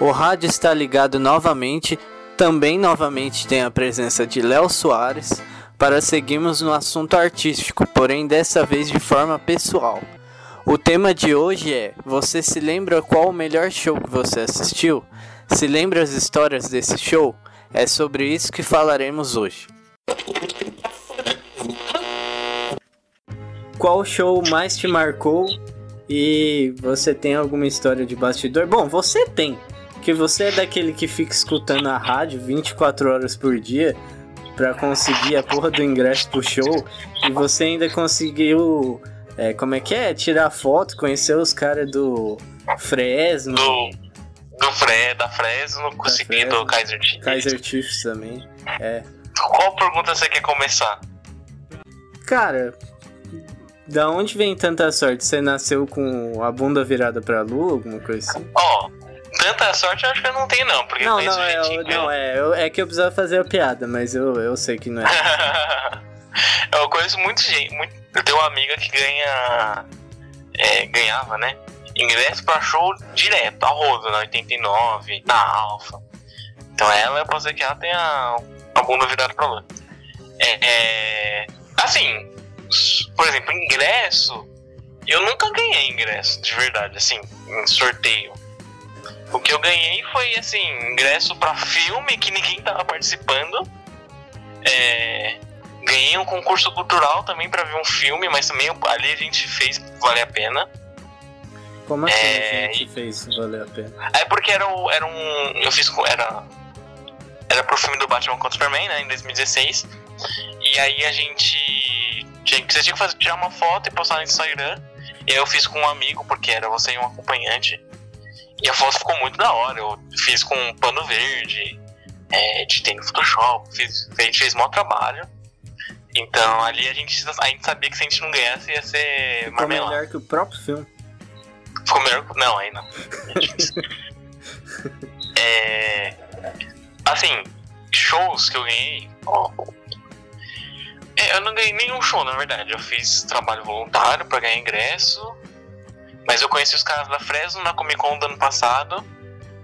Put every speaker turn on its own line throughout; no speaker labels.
O rádio está ligado novamente. Também novamente tem a presença de Léo Soares para seguirmos no assunto artístico, porém dessa vez de forma pessoal. O tema de hoje é: Você se lembra qual o melhor show que você assistiu? Se lembra as histórias desse show? É sobre isso que falaremos hoje. Qual show mais te marcou e você tem alguma história de bastidor? Bom, você tem, que você é daquele que fica escutando a rádio 24 horas por dia para conseguir a porra do ingresso pro show e você ainda conseguiu, é, como é que é? Tirar foto, conhecer os caras do Fresno.
Do, do Fre, da Fresno, consegui do Kaiser Chiefs.
Kaiser Chiefs também, é.
Qual pergunta você quer começar?
Cara, da onde vem tanta sorte? Você nasceu com a bunda virada pra lua, alguma coisa assim?
Ó, oh, tanta sorte eu acho que eu não tenho não, porque
não, não, é, eu, não é, eu, é que eu precisava fazer a piada, mas eu, eu sei que não é.
eu conheço muita gente, muito, eu tenho uma amiga que ganha, é, ganhava, né, ingresso pra show direto, a roda, na 89, na Alfa. Então ela, eu posso dizer que ela tem a, a bunda virada pra lua. É, é, assim, por exemplo, ingresso, eu nunca ganhei ingresso, de verdade, assim, em sorteio. O que eu ganhei foi, assim, ingresso para filme que ninguém tava participando. É, ganhei um concurso cultural também para ver um filme, mas também ali a gente fez valer a pena.
Como assim é, a gente fez valer a pena?
É porque era, era um. Eu fiz. Era. Era pro filme do Batman contra Superman, né, em 2016. E aí a gente tinha, você tinha que fazer, tirar uma foto e postar no Instagram. E aí eu fiz com um amigo, porque era você e um acompanhante. E a foto ficou muito da hora. Eu fiz com um pano verde, é, editei no Photoshop, fiz, a gente fez um trabalho. Então ali a gente, a gente sabia que se a gente não ganhasse ia ser
Ficou melhor que o próprio filme.
Ficou melhor que. Não, aí não. é. Assim, shows que eu ganhei. Ó, é, eu não ganhei nenhum show, na verdade. Eu fiz trabalho voluntário para ganhar ingresso. Mas eu conheci os caras da Fresno na Comic Con do ano passado.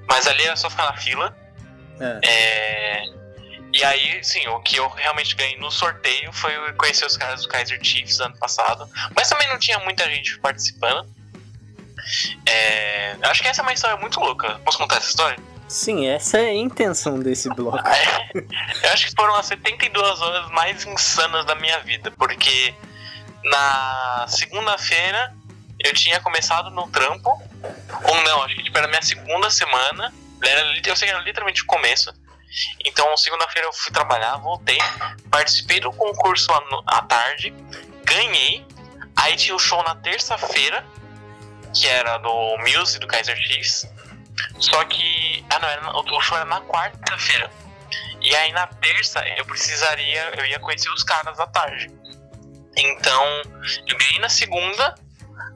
Mas ali era só ficar na fila. É. É... E aí, sim, o que eu realmente ganhei no sorteio foi conhecer os caras do Kaiser Chiefs ano passado. Mas também não tinha muita gente participando. É... Acho que essa é uma história muito louca. Posso contar essa história?
Sim, essa é a intenção desse bloco.
Eu acho que foram as 72 horas mais insanas da minha vida, porque na segunda-feira eu tinha começado no trampo, ou não, acho que tipo, era minha segunda semana, era, eu sei que era literalmente o começo. Então, segunda-feira eu fui trabalhar, voltei, participei do concurso à tarde, ganhei, aí tinha o show na terça-feira, que era do Muse do Kaiser Chiefs. Só que. Ah, não, era, o show era na quarta-feira. E aí na terça eu precisaria. Eu ia conhecer os caras à tarde. Então, eu ganhei na segunda,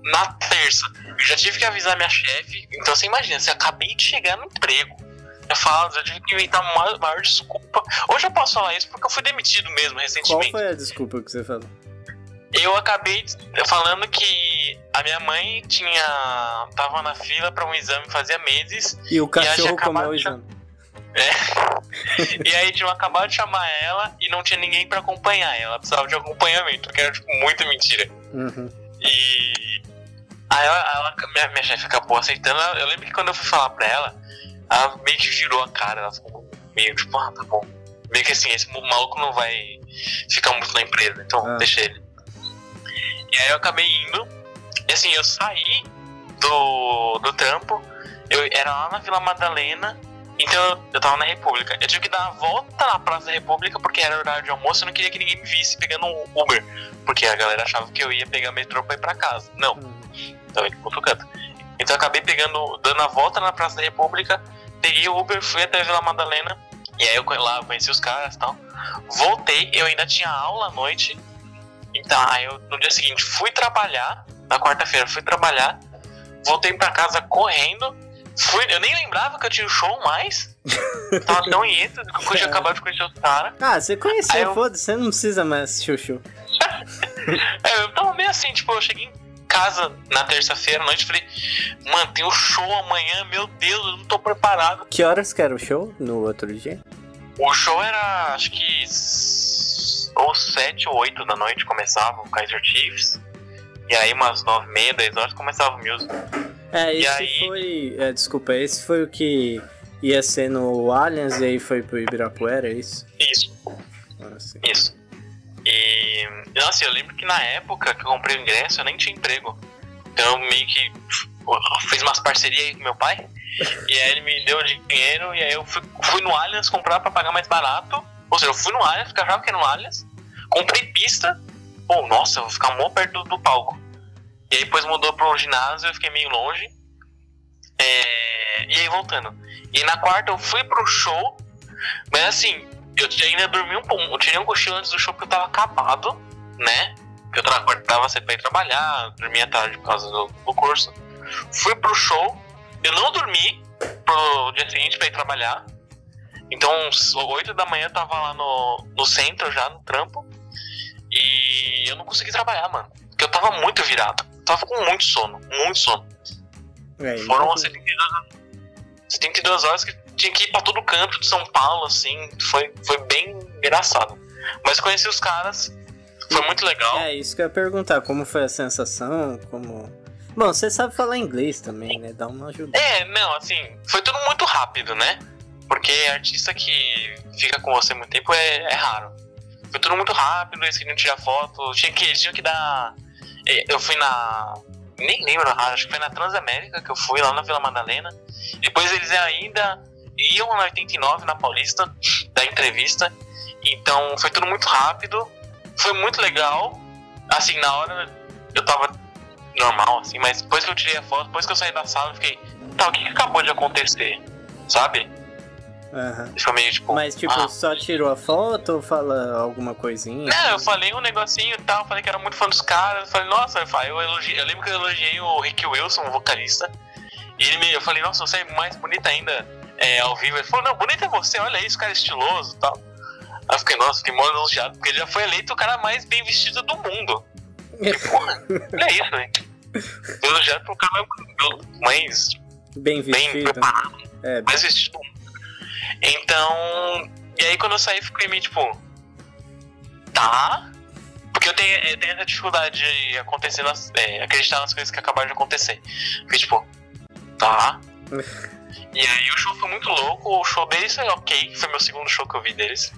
na terça. Eu já tive que avisar minha chefe. Então você imagina, você acabei de chegar no emprego. Eu falo, eu tive que inventar uma maior desculpa. Hoje eu posso falar isso porque eu fui demitido mesmo recentemente.
Qual foi a desculpa que você falou?
Eu acabei falando que a minha mãe tinha. tava na fila para um exame fazia meses.
E o cachorro comeu o exame.
É. e aí tinham acabado de chamar ela e não tinha ninguém para acompanhar. Ela precisava de acompanhamento, que era tipo muita mentira.
Uhum.
E aí ela, ela, minha, minha chefe acabou aceitando. Eu lembro que quando eu fui falar pra ela, ela meio que girou a cara, ela ficou meio tipo, ah, tá bom. Meio que assim, esse maluco não vai ficar muito na empresa, então ah. deixa ele. E aí eu acabei indo. E assim, eu saí do, do trampo. Eu era lá na Vila Madalena. Então eu tava na República. Eu tive que dar a volta na Praça da República porque era horário de almoço. Eu não queria que ninguém me visse pegando um Uber. Porque a galera achava que eu ia pegar metrô pra ir pra casa. Não. Hum. Então pro canto. Então eu acabei pegando, dando a volta na Praça da República. Peguei o Uber, fui até a Vila Madalena. E aí eu lá conheci os caras e tal. Voltei, eu ainda tinha aula à noite. Então, aí eu no dia seguinte fui trabalhar, na quarta-feira fui trabalhar, voltei pra casa correndo, fui, eu nem lembrava que eu tinha o show mais. Tava tão que eu tinha acabado de conhecer os caras.
Ah, você conheceu, eu... foda-se, você não precisa mais assistir o show.
é, eu tava meio assim, tipo, eu cheguei em casa na terça-feira à noite. Falei, mano, tem o um show amanhã, meu Deus, eu não tô preparado.
Que horas que era o show no outro dia?
O show era, acho que. Ou 7 ou 8 da noite começava o Kaiser Chiefs. E aí, umas 9 meia, 10 horas começava o music.
É, esse aí... foi. É, desculpa, esse foi o que ia ser no Allianz e aí foi pro Ibirapuera, é isso?
Isso. Ah, isso. E. Nossa, eu lembro que na época que eu comprei o ingresso eu nem tinha emprego. Então eu meio que fiz umas parcerias aí com meu pai. e aí ele me deu dinheiro e aí eu fui, fui no Allianz comprar pra pagar mais barato. Ou seja, eu fui no Allianz, porque eu achava que era no Allianz. Comprei pista. Pô, nossa, eu vou ficar mó perto do, do palco. E aí depois mudou pro ginásio, eu fiquei meio longe. É... E aí voltando. E na quarta eu fui pro show, mas assim, eu ainda dormi um pouco. Eu tirei um cochilo antes do show porque eu tava acabado, né? Eu tava cedo pra ir trabalhar, dormia tarde por causa do, do curso. Fui pro show, eu não dormi pro dia seguinte pra ir trabalhar. Então, às 8 da manhã eu tava lá no, no centro já, no trampo. E eu não consegui trabalhar, mano. Porque eu tava muito virado. Tava com muito sono, muito sono. É, Foram então... 72, 72 horas que tinha que ir pra todo canto de São Paulo, assim. Foi, foi bem engraçado. Mas conheci os caras, foi muito legal.
É, isso que eu ia perguntar, como foi a sensação, como... Bom, você sabe falar inglês também, né? Dá uma ajuda.
É, não, assim, foi tudo muito rápido, né? Porque artista que fica com você muito tempo é, é raro. Foi tudo muito rápido, eles queriam tirar foto, tinha que, eles tinham que dar... É, eu fui na... Nem lembro, acho que foi na Transamérica que eu fui, lá na Vila Madalena. Depois eles ainda iam na 89, na Paulista, da entrevista. Então foi tudo muito rápido, foi muito legal. Assim, na hora eu tava normal, assim, mas depois que eu tirei a foto, depois que eu saí da sala, eu fiquei, tá, o que, que acabou de acontecer? Sabe?
Uhum. Foi meio tipo. Mas tipo, ah, só tirou a foto ou fala alguma coisinha?
Não, eu falei um negocinho e tal, falei que era muito fã dos caras. Eu falei, nossa, eu, elogi... eu lembro que eu elogiei o Rick Wilson, o vocalista. E ele me, eu falei, nossa, você é mais bonita ainda é, ao vivo. Ele falou, não, bonito é você, olha isso, cara é estiloso e tal. Aí eu fiquei, nossa, fiquei mó elogiado, porque ele já foi eleito o cara mais bem vestido do mundo. E, porra, é isso, velho. Elogiado pro cara mais
bem vestido. Bem
preparado. É, mais vestido do mundo. Então, e aí quando eu saí, fiquei meio tipo, tá. Porque eu tenho, eu tenho essa dificuldade de acontecer nas, é, acreditar nas coisas que acabaram de acontecer. Fiquei tipo, tá. E aí o show foi muito louco, o show deles foi ok, foi meu segundo show que eu vi deles.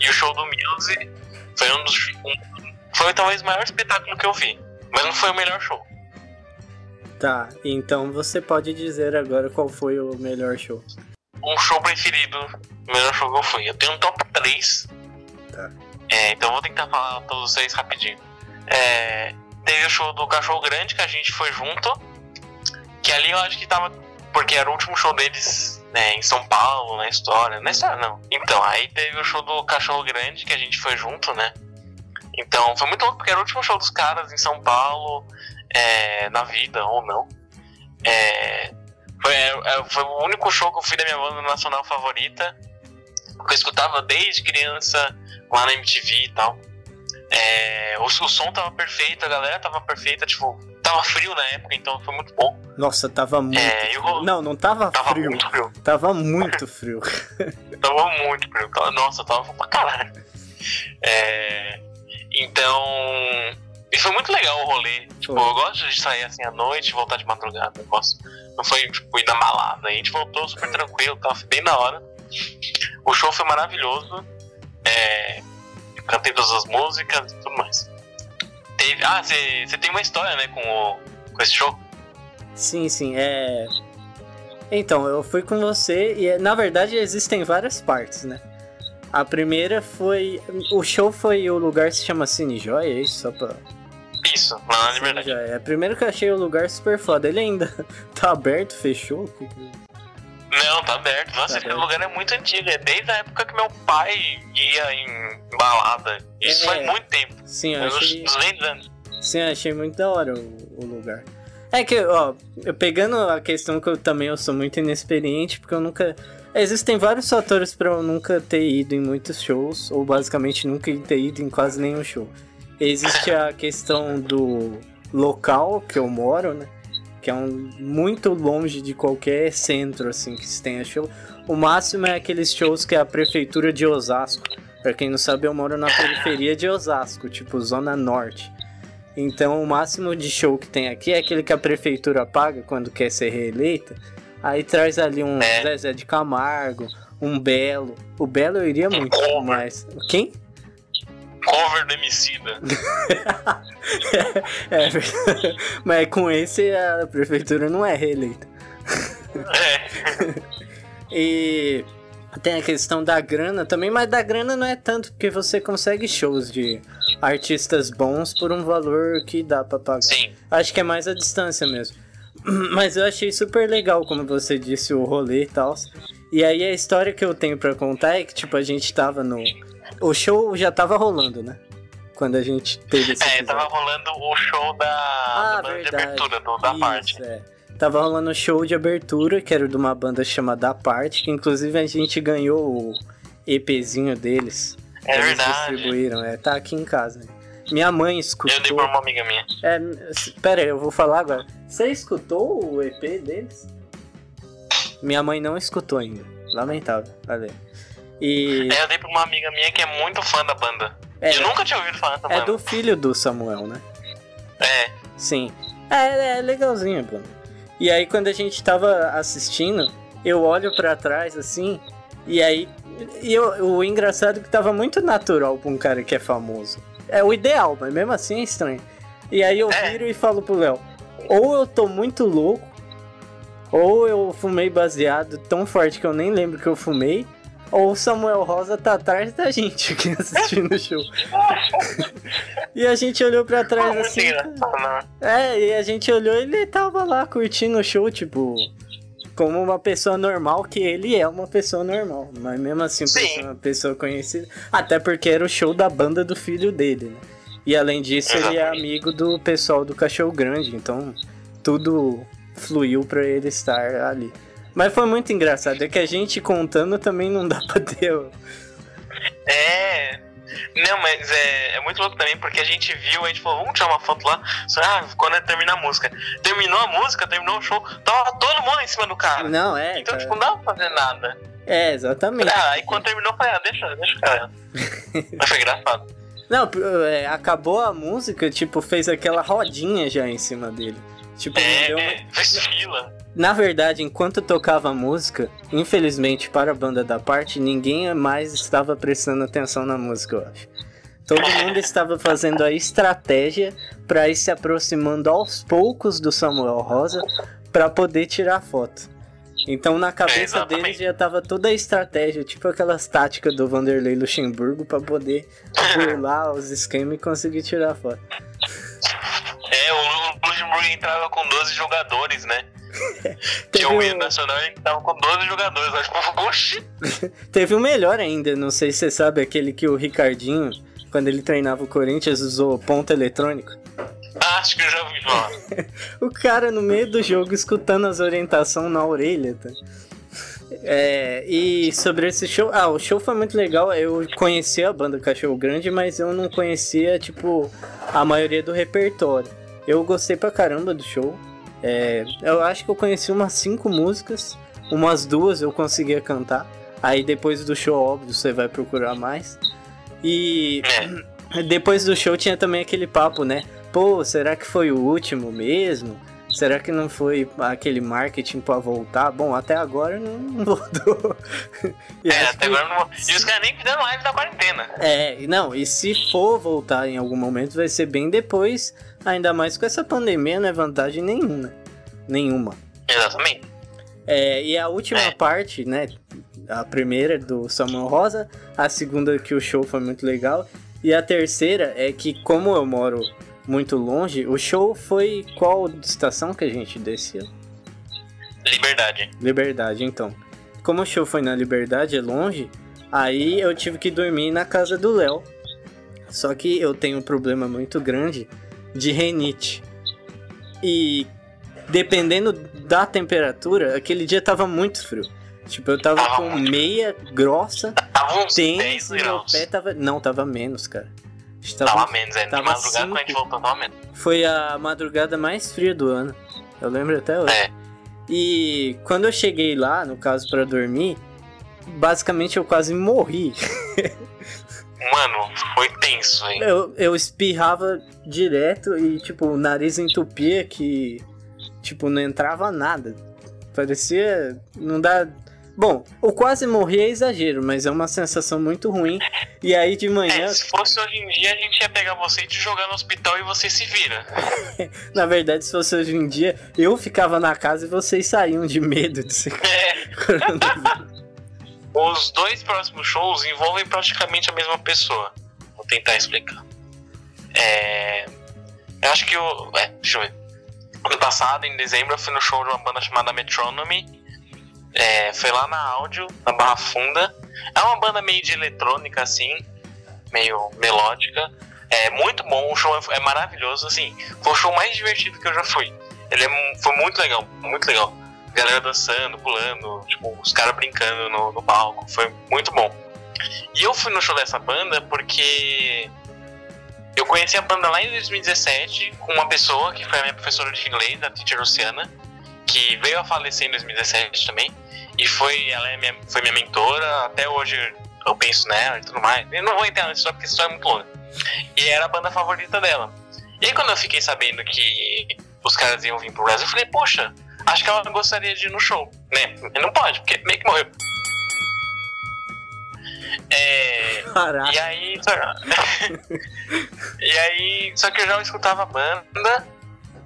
E o show do Muse foi um dos. Um, foi talvez o maior espetáculo que eu vi. Mas não foi o melhor show.
Tá, então você pode dizer agora qual foi o melhor show.
Um show preferido, o melhor show que eu fui. Eu tenho um top 3. Tá. É, então vou tentar falar todos vocês rapidinho. É, teve o show do Cachorro Grande que a gente foi junto. Que ali eu acho que tava porque era o último show deles né, em São Paulo, na história. Na história não. Então, aí teve o show do Cachorro Grande, que a gente foi junto, né? Então, foi muito louco, porque era o último show dos caras em São Paulo, é, na vida, ou não. É, foi, é, foi o único show que eu fui da minha banda nacional favorita, que eu escutava desde criança, lá na MTV e tal. É, o, o som tava perfeito, a galera tava perfeita, tipo, Tava frio na época, então foi muito bom.
Nossa, tava muito. É, frio. Não, não tava, tava frio. Muito frio. Tava muito frio.
tava muito frio. Nossa, tava pra caralho. É, então. E foi muito legal o rolê. Tipo, foi. eu gosto de sair assim à noite e voltar de madrugada. Eu gosto. Não foi, tipo, ir da balada. A gente voltou super tranquilo, tava bem na hora. O show foi maravilhoso. É, cantei todas as músicas e tudo mais. Teve. Ah, você tem uma história, né, com, o, com esse show?
Sim, sim. É. Então, eu fui com você e na verdade existem várias partes, né? A primeira foi. O show foi o lugar se chama Cine Joy, é isso? Só pra.
Isso, lá na Liberdade.
É, primeiro que eu achei o lugar super foda. Ele ainda tá aberto, fechou?
Não, tá aberto. Nossa, tá esse aberto. lugar é muito antigo. É desde a época que meu pai ia em balada. Isso é, faz muito tempo.
Sim, eu achei... Uns, uns anos. Sim, eu achei muito da hora o, o, lugar. É que, ó, eu pegando a questão que eu também eu sou muito inexperiente, porque eu nunca. Existem vários fatores para eu nunca ter ido em muitos shows, ou basicamente nunca ter ido em quase nenhum show. Existe a questão do local que eu moro, né? Que é um muito longe de qualquer centro assim que se tenha show. O máximo é aqueles shows que é a prefeitura de Osasco. Pra quem não sabe, eu moro na periferia de Osasco, tipo zona norte. Então o máximo de show que tem aqui é aquele que a prefeitura paga quando quer ser reeleita. Aí traz ali um
É.
Zezé de Camargo, um Belo. O Belo eu iria muito,
Cover.
mas. Quem?
Cover do Emicida.
É, mas com esse a prefeitura não é reeleita.
É.
E tem a questão da grana também, mas da grana não é tanto, porque você consegue shows de artistas bons por um valor que dá pra pagar.
Sim.
Acho que é mais a distância mesmo. Mas eu achei super legal, como você disse, o rolê e tal. E aí a história que eu tenho pra contar é que, tipo, a gente tava no. O show já tava rolando, né? Quando a gente teve esse
É,
episódio.
tava rolando o show da,
Ah,
da banda de
verdade.
abertura, do, da
Isso,
parte.
é. Tava rolando um show de abertura, que era de uma banda chamada Da Parte, que inclusive a gente ganhou o EPzinho deles.
É
Eles
verdade.
distribuíram, é, tá aqui em casa. né? Minha mãe
Eu dei
escutou.
pra uma amiga minha.
É, pera aí, eu vou falar agora. Você escutou o EP deles? Minha mãe não escutou ainda. Lamentável, valeu. E
É, eu dei pra uma amiga minha que é muito fã da banda.
é,
eu nunca tinha ouvido falar dessa
é
banda.
do filho do Samuel, né?
É.
Sim. É, é legalzinho, Bruno. E aí quando a gente tava assistindo, eu olho pra trás assim, e aí. E eu- o engraçado é que tava muito natural pra um cara que é famoso. É o ideal, mas mesmo assim é estranho. E aí eu
É.
viro e falo pro Léo, ou eu tô muito louco, ou eu fumei baseado tão forte que eu nem lembro que eu fumei, ou o Samuel Rosa tá atrás da gente aqui assistindo o show. e a gente olhou pra trás assim. É, e a gente olhou e ele tava lá curtindo o show, tipo, como uma pessoa normal, que ele é uma pessoa normal. Mas mesmo assim, uma pessoa conhecida. Até porque era o show da banda do filho dele, né? E além disso, ele é amigo do pessoal do Cachorro Grande, então tudo fluiu pra ele estar ali. Mas foi muito engraçado, é que a gente contando também não dá pra ter.
É. Não, mas é, é muito louco também, porque a gente viu, a gente falou, vamos tirar uma foto lá. Só, ah, quando termina a música. Terminou a música, terminou o show, tava todo mundo em cima do cara.
Não, é.
Então,
tá-
tipo, não dava pra fazer nada.
É, exatamente.
Ah, aí quando terminou, eu falei, ah, deixa, deixa o cara. Mas foi engraçado.
Não, é, acabou a música, tipo, fez aquela rodinha já em cima dele. Tipo, não deu
É, fez fila.
Na verdade, enquanto tocava a música, infelizmente para a banda da parte, ninguém mais estava prestando atenção na música, eu acho. Todo mundo estava fazendo a estratégia para ir se aproximando aos poucos do Samuel Rosa para poder tirar foto. Então na cabeça
exatamente.
deles já tava toda a estratégia, tipo aquelas táticas do Vanderlei Luxemburgo para poder burlar os esquemas e conseguir tirar foto.
É, o Lu- Luxemburgo entrava com 12 jogadores, né? Tinha
Teve
o
um-
hino nacional e tava com 12 jogadores. Acho que oxi.
Teve o melhor ainda, não sei se você sabe, aquele que o Ricardinho, quando ele treinava o Corinthians, usou ponto eletrônico.
Ah, acho que eu já ouvi falar.
O cara no meio do jogo escutando as orientações na orelha, tá? É, e sobre esse show, ah, o show foi muito legal. Eu conhecia a banda Cachorro Grande, mas eu não conhecia, tipo, a maioria do repertório. Eu gostei pra caramba do show. É, eu acho que eu conheci umas cinco músicas, umas duas eu conseguia cantar. Aí depois do show, óbvio, você vai procurar mais. E
É.
depois do show tinha também aquele papo, né? Pô, será que foi o último mesmo? Será que não foi aquele marketing pra voltar? Bom, até agora não voltou. E
É, até
que-
agora não. E os caras nem fizeram live da quarentena.
É, não, e se for voltar em algum momento, vai ser bem depois, ainda mais com essa pandemia, não é vantagem nenhuma. Nenhuma.
Exatamente.
É, e a última
É.
parte, né? A primeira do Samuel Rosa, a segunda que o show foi muito legal, e a terceira é que, como eu moro muito longe, o show foi qual estação que a gente descia?
Liberdade.
Liberdade, então. Como o show foi na Liberdade, é longe, aí eu tive que dormir na casa do Léo. Só que eu tenho um problema muito grande de renite. E dependendo da temperatura, aquele dia tava muito frio. Tipo, eu tava
Tava
com meia grossa,
Tava uns
tênis
10
e meu
graus.
pé tava. Não, tava menos, cara.
Tava, tava menos, é. Tava de madrugada cinco. quando a gente voltou, tava menos.
Foi a madrugada mais fria do ano. Eu lembro até hoje. É. E quando eu cheguei lá, no caso, para dormir, basicamente eu quase morri.
Mano, foi tenso, hein?
Eu, eu espirrava direto e, tipo, o nariz entupia que, tipo, não entrava nada. Parecia. Não dá. Bom, o quase morrer é exagero, mas é uma sensação muito ruim. E aí de manhã. É,
se fosse hoje em dia, a gente ia pegar você e te jogar no hospital e você se vira.
na verdade, se fosse hoje em dia, eu ficava na casa e vocês saíam de medo de ser. É.
Os dois próximos shows envolvem praticamente a mesma pessoa. Vou tentar explicar. É... Eu acho que o. É, deixa eu ver. Ano passado, em dezembro, eu fui no show de uma banda chamada Metronomy. É, foi lá na áudio, na Barra Funda. É uma banda meio de eletrônica, assim, meio melódica. É muito bom, o show é, é maravilhoso, assim. Foi o show mais divertido que eu já fui. Ele é, foi muito legal, muito legal galera dançando, pulando, tipo, os caras brincando no, no palco. Foi muito bom. E eu fui no show dessa banda porque eu conheci a banda lá em 2017 com uma pessoa que foi a minha professora de inglês, a teacher Luciana, que veio a falecer em 2017 também. E foi, ela é minha, foi minha mentora, até hoje eu penso nela e tudo mais. Eu não vou entrar nisso só porque a história é muito longa. E era a banda favorita dela. E aí quando eu fiquei sabendo que os caras iam vir pro Brasil, eu falei, poxa, acho que ela gostaria de ir no show, né? Não pode, porque meio que morreu. É, Caraca. e aí. e aí. Só que eu já escutava a banda.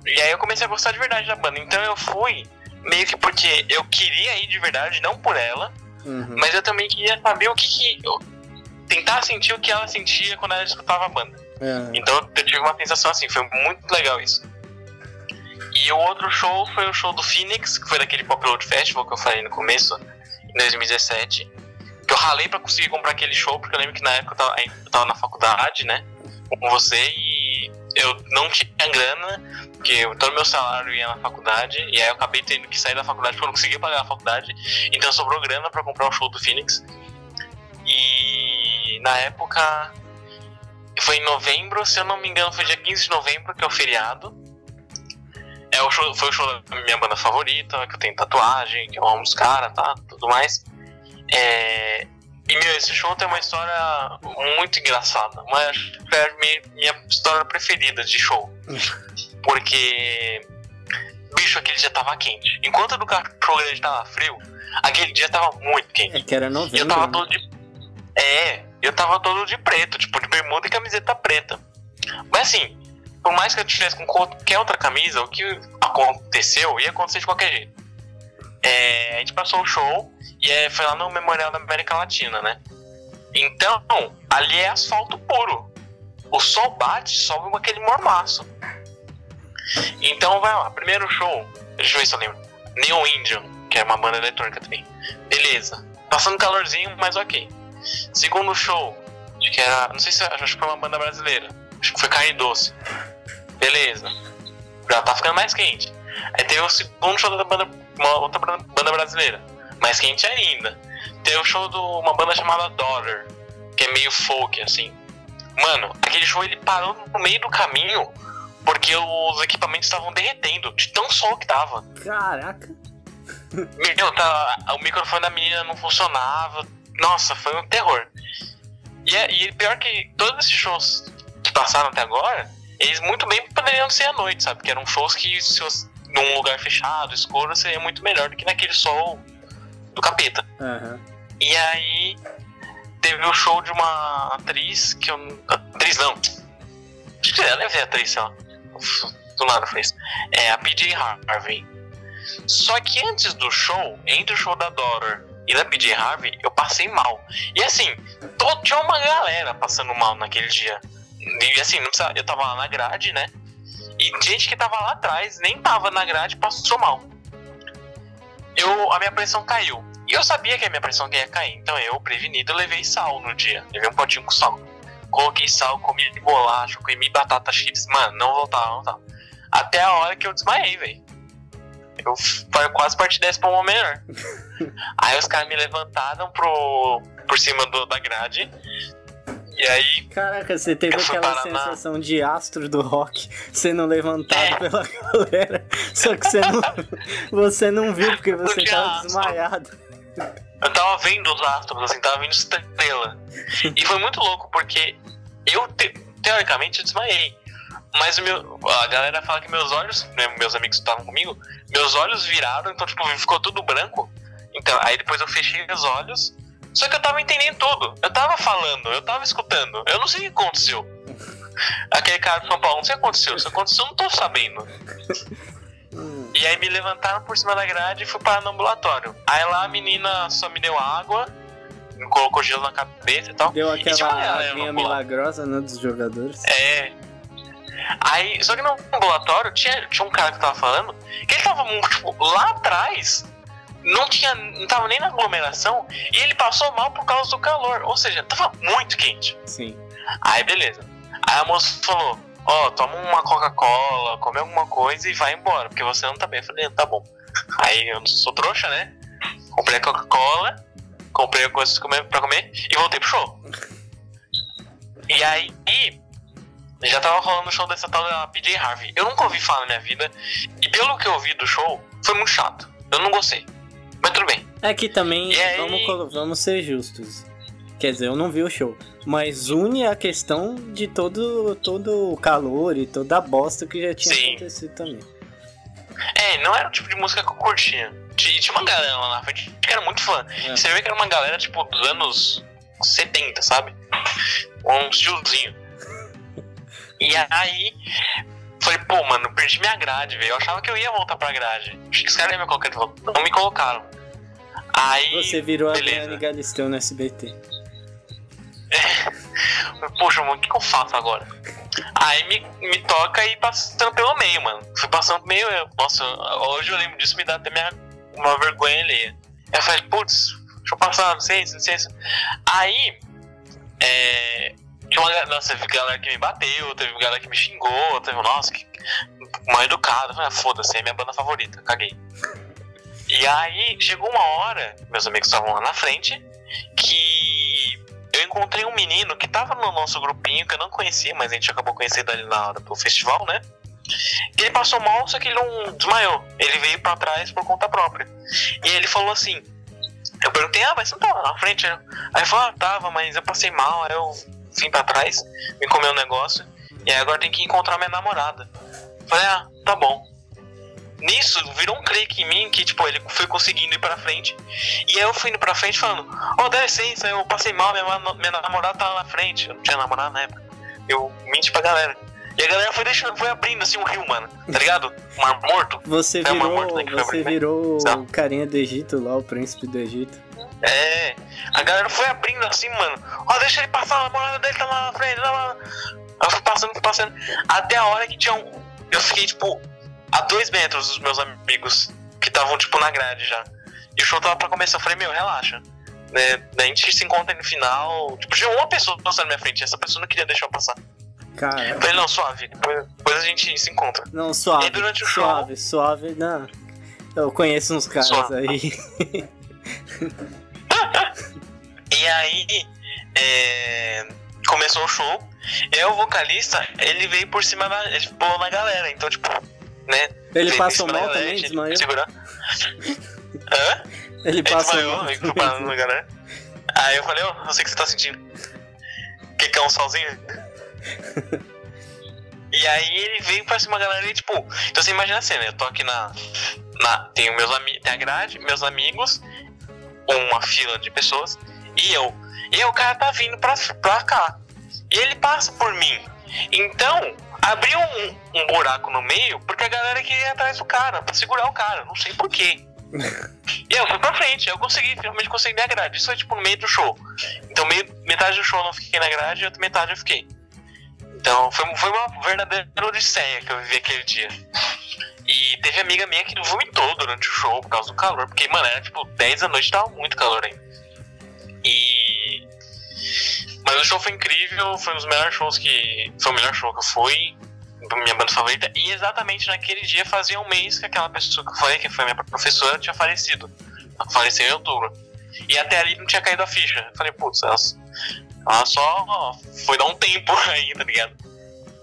E aí eu comecei a gostar de verdade da banda. Então eu fui meio que porque eu queria ir de verdade, não por ela. Uhum. Mas eu também queria saber o que, que tentar sentir o que ela sentia quando ela escutava a banda. É. Então eu tive uma sensação assim, foi muito legal isso. E o outro show foi o show do Phoenix, que foi daquele Pop Road Festival que eu falei no começo, em 2017. Que eu ralei pra conseguir comprar aquele show, porque eu lembro que na época eu tava, eu tava na faculdade, né? Com você, e eu não tinha grana, porque todo meu salário ia na faculdade, e aí eu acabei tendo que sair da faculdade porque eu não conseguia pagar a faculdade, então sobrou grana para comprar o show do Phoenix. E na época foi em novembro, se eu não me engano, foi dia 15 de novembro, que é o feriado. É o show, foi o show da minha banda favorita, que eu tenho tatuagem, que eu amo os caras, tá? Tudo mais. É, e meu, esse show tem uma história muito engraçada. Mas é a minha, minha história preferida de show. Porque. Bicho, aquele dia tava quente. Enquanto do show grande tava frio, aquele dia tava muito quente.
É que era novembro.
E eu tava né? todo de. É, eu tava todo de preto, tipo, de bermuda e camiseta preta. Mas assim, por mais que eu tivesse com qualquer outra camisa, o que aconteceu ia acontecer de qualquer jeito. É, a gente passou o show e é, foi lá no Memorial da América Latina, né? Então, ali é asfalto puro. O sol bate, sobe aquele mormaço. Então, vai lá, primeiro show, deixa eu ver se eu lembro. Neon Indian, que é uma banda eletrônica também. Beleza. Passando calorzinho, mas ok. Segundo show, acho que era. Não sei se acho que foi uma banda brasileira. Acho que foi carne doce. Beleza. Já tá ficando mais quente. Aí teve o segundo show da banda, uma outra banda brasileira. Mais quente ainda. Teve o show de uma banda chamada Daughter, que é meio folk, assim. Mano, aquele show ele parou no meio do caminho porque os equipamentos estavam derretendo, de tão sol que tava.
Caraca.
Meu, tá, o microfone da menina não funcionava. Nossa, foi um terror. E, é, e pior que todos esses shows que passaram até agora, eles muito bem poderiam ser à noite, sabe? Que eram shows que se você, num lugar fechado, escuro, seria muito melhor do que naquele sol do capeta.
Uhum.
E aí teve o show de uma atriz que eu. Atriz não. Acho que ela deve ser atriz, sei lá. Do nada fez. É a PJ Harvey. Só que antes do show, entre o show da Daughter e da PJ Harvey, eu passei mal. E assim, tinha uma galera passando mal naquele dia. E assim, não precisa, eu tava lá na grade, né? E gente que tava lá atrás, nem tava na grade, passou mal. Eu, a minha pressão caiu. E eu sabia que a minha pressão ia cair. Então eu, prevenido, levei sal no dia. Levei um potinho com sal. Coloquei sal, comi bolacha, comi batata chips. Mano, não voltava, não voltava. Até a hora que eu desmaiei, velho. Eu quase parti dessa pra uma melhor. Aí os caras me levantaram pro, por cima do, da grade E aí.
Caraca, você teve aquela sensação de astro do rock sendo levantado
É.
pela galera. Só que você não, você não viu porque você tava
astro.
desmaiado.
Eu tava vendo os astros, assim, tava vendo estrela. E foi muito louco, porque eu, te- teoricamente, eu desmaiei. Mas meu, a galera fala que meus olhos, né, meus amigos que estavam comigo, meus olhos viraram, então, tipo, ficou tudo branco. Então, aí depois eu fechei os olhos. Só que eu tava entendendo tudo. Eu tava falando, eu tava escutando. Eu não sei o que aconteceu. Aquele cara de São Paulo, não sei o que aconteceu. Se aconteceu, eu não tô sabendo. E aí me levantaram por cima da grade e fui parar no ambulatório. Aí lá a menina só me deu água, me colocou gelo na cabeça e tal.
Deu
tinha
aquela
no ambulatório.
milagrosa, né, dos jogadores.
É. Aí, só que no ambulatório tinha, tinha um cara que tava falando que ele tava tipo, lá atrás, não tinha. não tava nem na aglomeração, e ele passou mal por causa do calor. Ou seja, tava muito quente.
Sim.
Aí beleza. Aí a moça falou, ó, toma uma Coca-Cola, come alguma coisa e vai embora, porque você não tá bem. Eu falei, tá bom. Aí eu não sou trouxa, né? Comprei a Coca-Cola, comprei coisas pra comer, e voltei pro show. E aí já tava rolando o show dessa tal da PJ Harvey. Eu nunca ouvi falar na minha vida. E pelo que eu ouvi do show, foi muito chato. Eu não gostei. Mas tudo bem.
É que também,
aí?
vamos, vamos ser justos. Quer dizer, eu não vi o show. Mas une a questão de todo, todo o calor e toda a bosta que já tinha
Sim.
acontecido também.
É, não era o tipo de música que eu curtia. Tinha, tinha uma galera lá na frente que era muito fã.
É.
Você vê que era uma galera, tipo, dos anos 70, sabe? Um tiozinho. E aí, falei, pô, mano, perdi minha grade, velho. Eu achava que eu ia voltar pra grade. Achei que os caras iam me colocar de volta. Não me colocaram. Aí,
Você virou
beleza.
a Dani Galisteu no SBT.
poxa, mano, o que, que eu faço agora? Aí me, me toca ir passando pelo meio, mano. Fui passando meio. eu- Nossa, hoje eu lembro disso, me dá até minha, uma vergonha ali. Eu falei, putz, deixa eu passar, não sei, não sei. Aí, é. Tinha uma nossa, teve galera que me bateu, teve galera que me xingou, teve, nossa, que mal educado. Falei, ah, foda-se, é minha banda favorita, caguei. E aí, chegou uma hora, meus amigos estavam lá na frente, que eu encontrei um menino que tava no nosso grupinho, que eu não conhecia, mas a gente acabou conhecendo ali na hora do festival, né? E ele passou mal, só que ele não desmaiou. Ele veio pra trás por conta própria. E aí ele falou assim: Eu perguntei, ah, mas você não tava na frente? né?" Aí ele falou, ah, tava, mas eu passei mal, aí eu vim pra trás, me comeu um negócio, e agora tem que encontrar minha namorada. Falei, ah, tá bom. Nisso, virou um clique em mim que, tipo, ele foi conseguindo ir pra frente. E aí eu fui indo pra frente falando, ó, dá licença, eu passei mal, minha, minha namorada tá lá na frente. Eu não tinha namorado na época. Eu menti pra galera. E a galera foi deixando, foi abrindo assim um rio, mano. Tá ligado? Um mar morto.
Você
É
virou,
morte, né, que foi
você
abrir, né?
virou
Tá.
o carinha do Egito lá, o príncipe do Egito.
É, a galera foi abrindo assim, mano. Ó, deixa ele passar, a namorada dele tá lá na frente. Lá, lá. Eu fui passando, fui passando. Até a hora que tinha um. Eu fiquei, tipo, a dois metros dos meus amigos que estavam, tipo, na grade já. E o show tava pra começar. Eu falei, meu, relaxa. Né? Daí a gente se encontra no final. Tipo, tinha uma pessoa passando na minha frente. Essa pessoa não queria deixar eu passar.
Cara,
falei, não, suave. Depois, depois a gente se encontra.
não, suave.
E durante o show-
suave, suave, não. Eu conheço uns caras
Suave.
aí.
E aí, é, começou o show. E aí o vocalista, ele veio por cima da. Ele pulou na galera. Então, tipo, né?
Ele passou mal
da
também,
galera,
desmaiou?
Segurar. Hã?
Ele passou mal.
aí na galera. Eu falei, ó, eu sei o que você tá sentindo. Que quer um solzinho? e aí ele veio pra cima da galera e, tipo, então você imagina a cena, eu tô aqui na. na tem, meus ami tem a grade, meus amigos, uma fila de pessoas, e eu. E o cara tá vindo pra, pra cá. E ele passa por mim. Então, abriu um, um buraco no meio porque a galera queria ir atrás do cara, pra segurar o cara. Não sei porquê. E eu fui pra frente, eu consegui, finalmente consegui minha grade. Isso foi tipo no meio do show. Então meio, metade do show eu não fiquei na grade e outra metade eu fiquei. Então foi, foi uma verdadeira odisseia que eu vivi aquele dia. E teve amiga minha que vomitou durante o show por causa do calor, porque, mano, era tipo 10 da noite tava muito calor ainda. E. Mas o show foi incrível, foi um dos melhores shows que. Foi o melhor show que eu fui, minha banda favorita. E exatamente naquele dia fazia um mês que aquela pessoa que eu falei, que foi minha professora, tinha falecido. Faleceu em outubro. E até ali não tinha caído a ficha. Eu falei, putz, Ela só foi dar um tempo aí, tá ligado?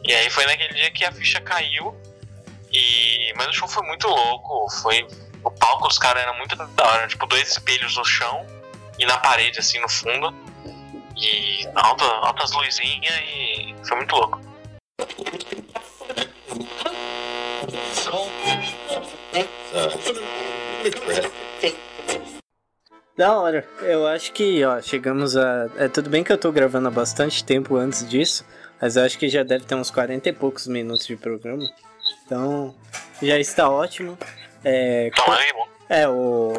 E aí foi naquele dia que a ficha caiu. E... Mas o show foi muito louco. Foi. O palco dos caras era muito da hora. Tipo, dois espelhos no chão e na parede, assim, no fundo. E alta, altas luzinhas e foi muito louco.
Da hora. Eu acho que, ó, chegamos a. É tudo bem que eu tô gravando há bastante tempo antes disso, mas eu acho que já deve ter uns 40 e poucos minutos de programa. Então, já está ótimo. É,
bom.
é o.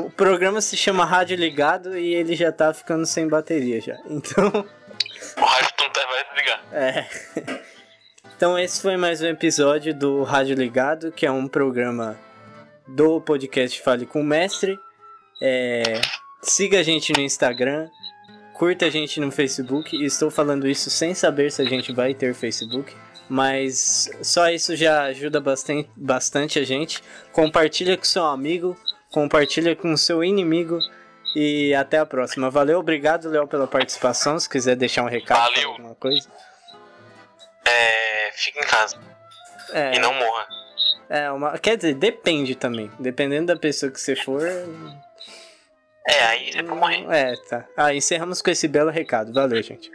O programa se chama Rádio Ligado e ele já tá ficando sem bateria já. Então.
O rádio não tá- vai desligar.
É. Então esse foi mais um episódio do Rádio Ligado, que é um programa do podcast Fale com o Mestre. É, Siga a gente no Instagram, curta a gente no Facebook. Estou falando isso sem saber se a gente vai ter Facebook, mas só isso já ajuda bastante, bastante a gente. Compartilha com seu amigo, compartilha com seu inimigo. E até a próxima. Valeu, obrigado, Léo, pela participação. Se quiser deixar um recado,
Valeu.
alguma coisa.
É, fica em casa
É,
e não morra.
é uma, quer dizer, depende também. Dependendo da pessoa que você for.
É, aí é você hum, morrer.
É, tá. Ah, encerramos com esse belo recado. Valeu, gente.